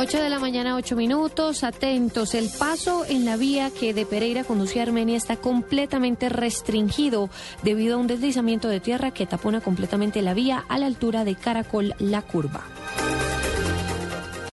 8 de la mañana, 8 minutos. Atentos, el paso en la vía que de Pereira conduce a Armenia está completamente restringido debido a un deslizamiento de tierra que tapona completamente la vía a la altura de Caracol La Curva.